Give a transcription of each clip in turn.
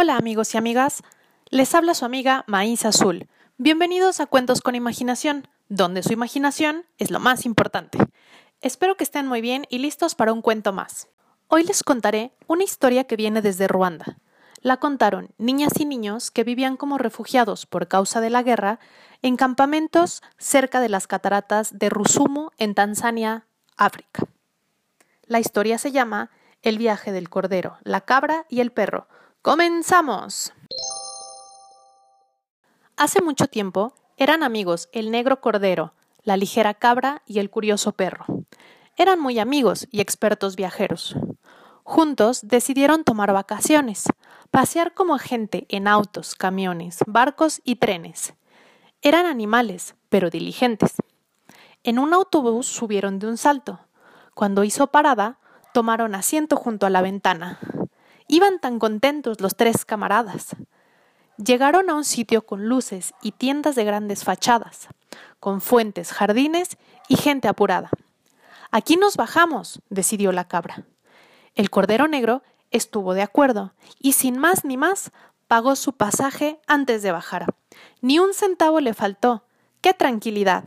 Hola amigos y amigas, les habla su amiga Maíz Azul. Bienvenidos a Cuentos con Imaginación, donde su imaginación es lo más importante. Espero que estén muy bien y listos para un cuento más. Hoy les contaré una historia que viene desde Ruanda. La contaron niñas y niños que vivían como refugiados por causa de la guerra en campamentos cerca de las cataratas de Rusumo en Tanzania, África. La historia se llama El viaje del cordero, la cabra y el perro, ¡Comenzamos! Hace mucho tiempo eran amigos el negro cordero, la ligera cabra y el curioso perro. Eran muy amigos y expertos viajeros. Juntos decidieron tomar vacaciones, pasear como gente en autos, camiones, barcos y trenes. Eran animales, pero diligentes. En un autobús subieron de un salto. Cuando hizo parada, tomaron asiento junto a la ventana. Iban tan contentos los tres camaradas. Llegaron a un sitio con luces y tiendas de grandes fachadas, con fuentes, jardines y gente apurada. Aquí nos bajamos, decidió la cabra. El Cordero Negro estuvo de acuerdo y sin más ni más pagó su pasaje antes de bajar. Ni un centavo le faltó. ¡Qué tranquilidad!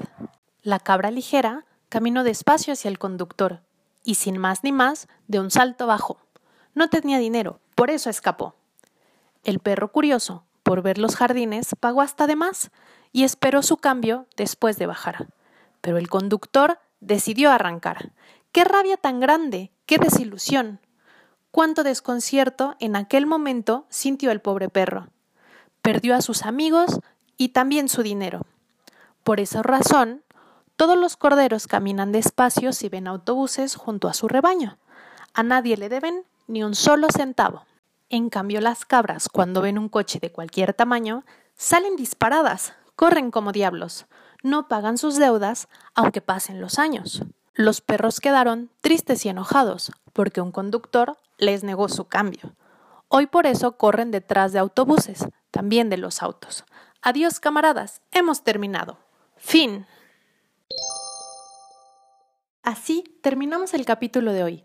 La cabra ligera caminó despacio hacia el conductor y sin más ni más de un salto bajó. No tenía dinero, por eso escapó. El perro curioso, por ver los jardines, pagó hasta de más y esperó su cambio después de bajar. Pero el conductor decidió arrancar. ¡Qué rabia tan grande! ¡Qué desilusión! Cuánto desconcierto en aquel momento sintió el pobre perro. Perdió a sus amigos y también su dinero. Por esa razón, todos los corderos caminan despacio si ven autobuses junto a su rebaño. A nadie le deben ni un solo centavo. En cambio, las cabras, cuando ven un coche de cualquier tamaño, salen disparadas, corren como diablos, no pagan sus deudas, aunque pasen los años. Los perros quedaron tristes y enojados, porque un conductor les negó su cambio. Hoy por eso corren detrás de autobuses, también de los autos. Adiós, camaradas, hemos terminado. Fin. Así terminamos el capítulo de hoy.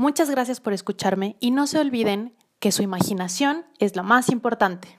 Muchas gracias por escucharme y no se olviden que su imaginación es lo más importante.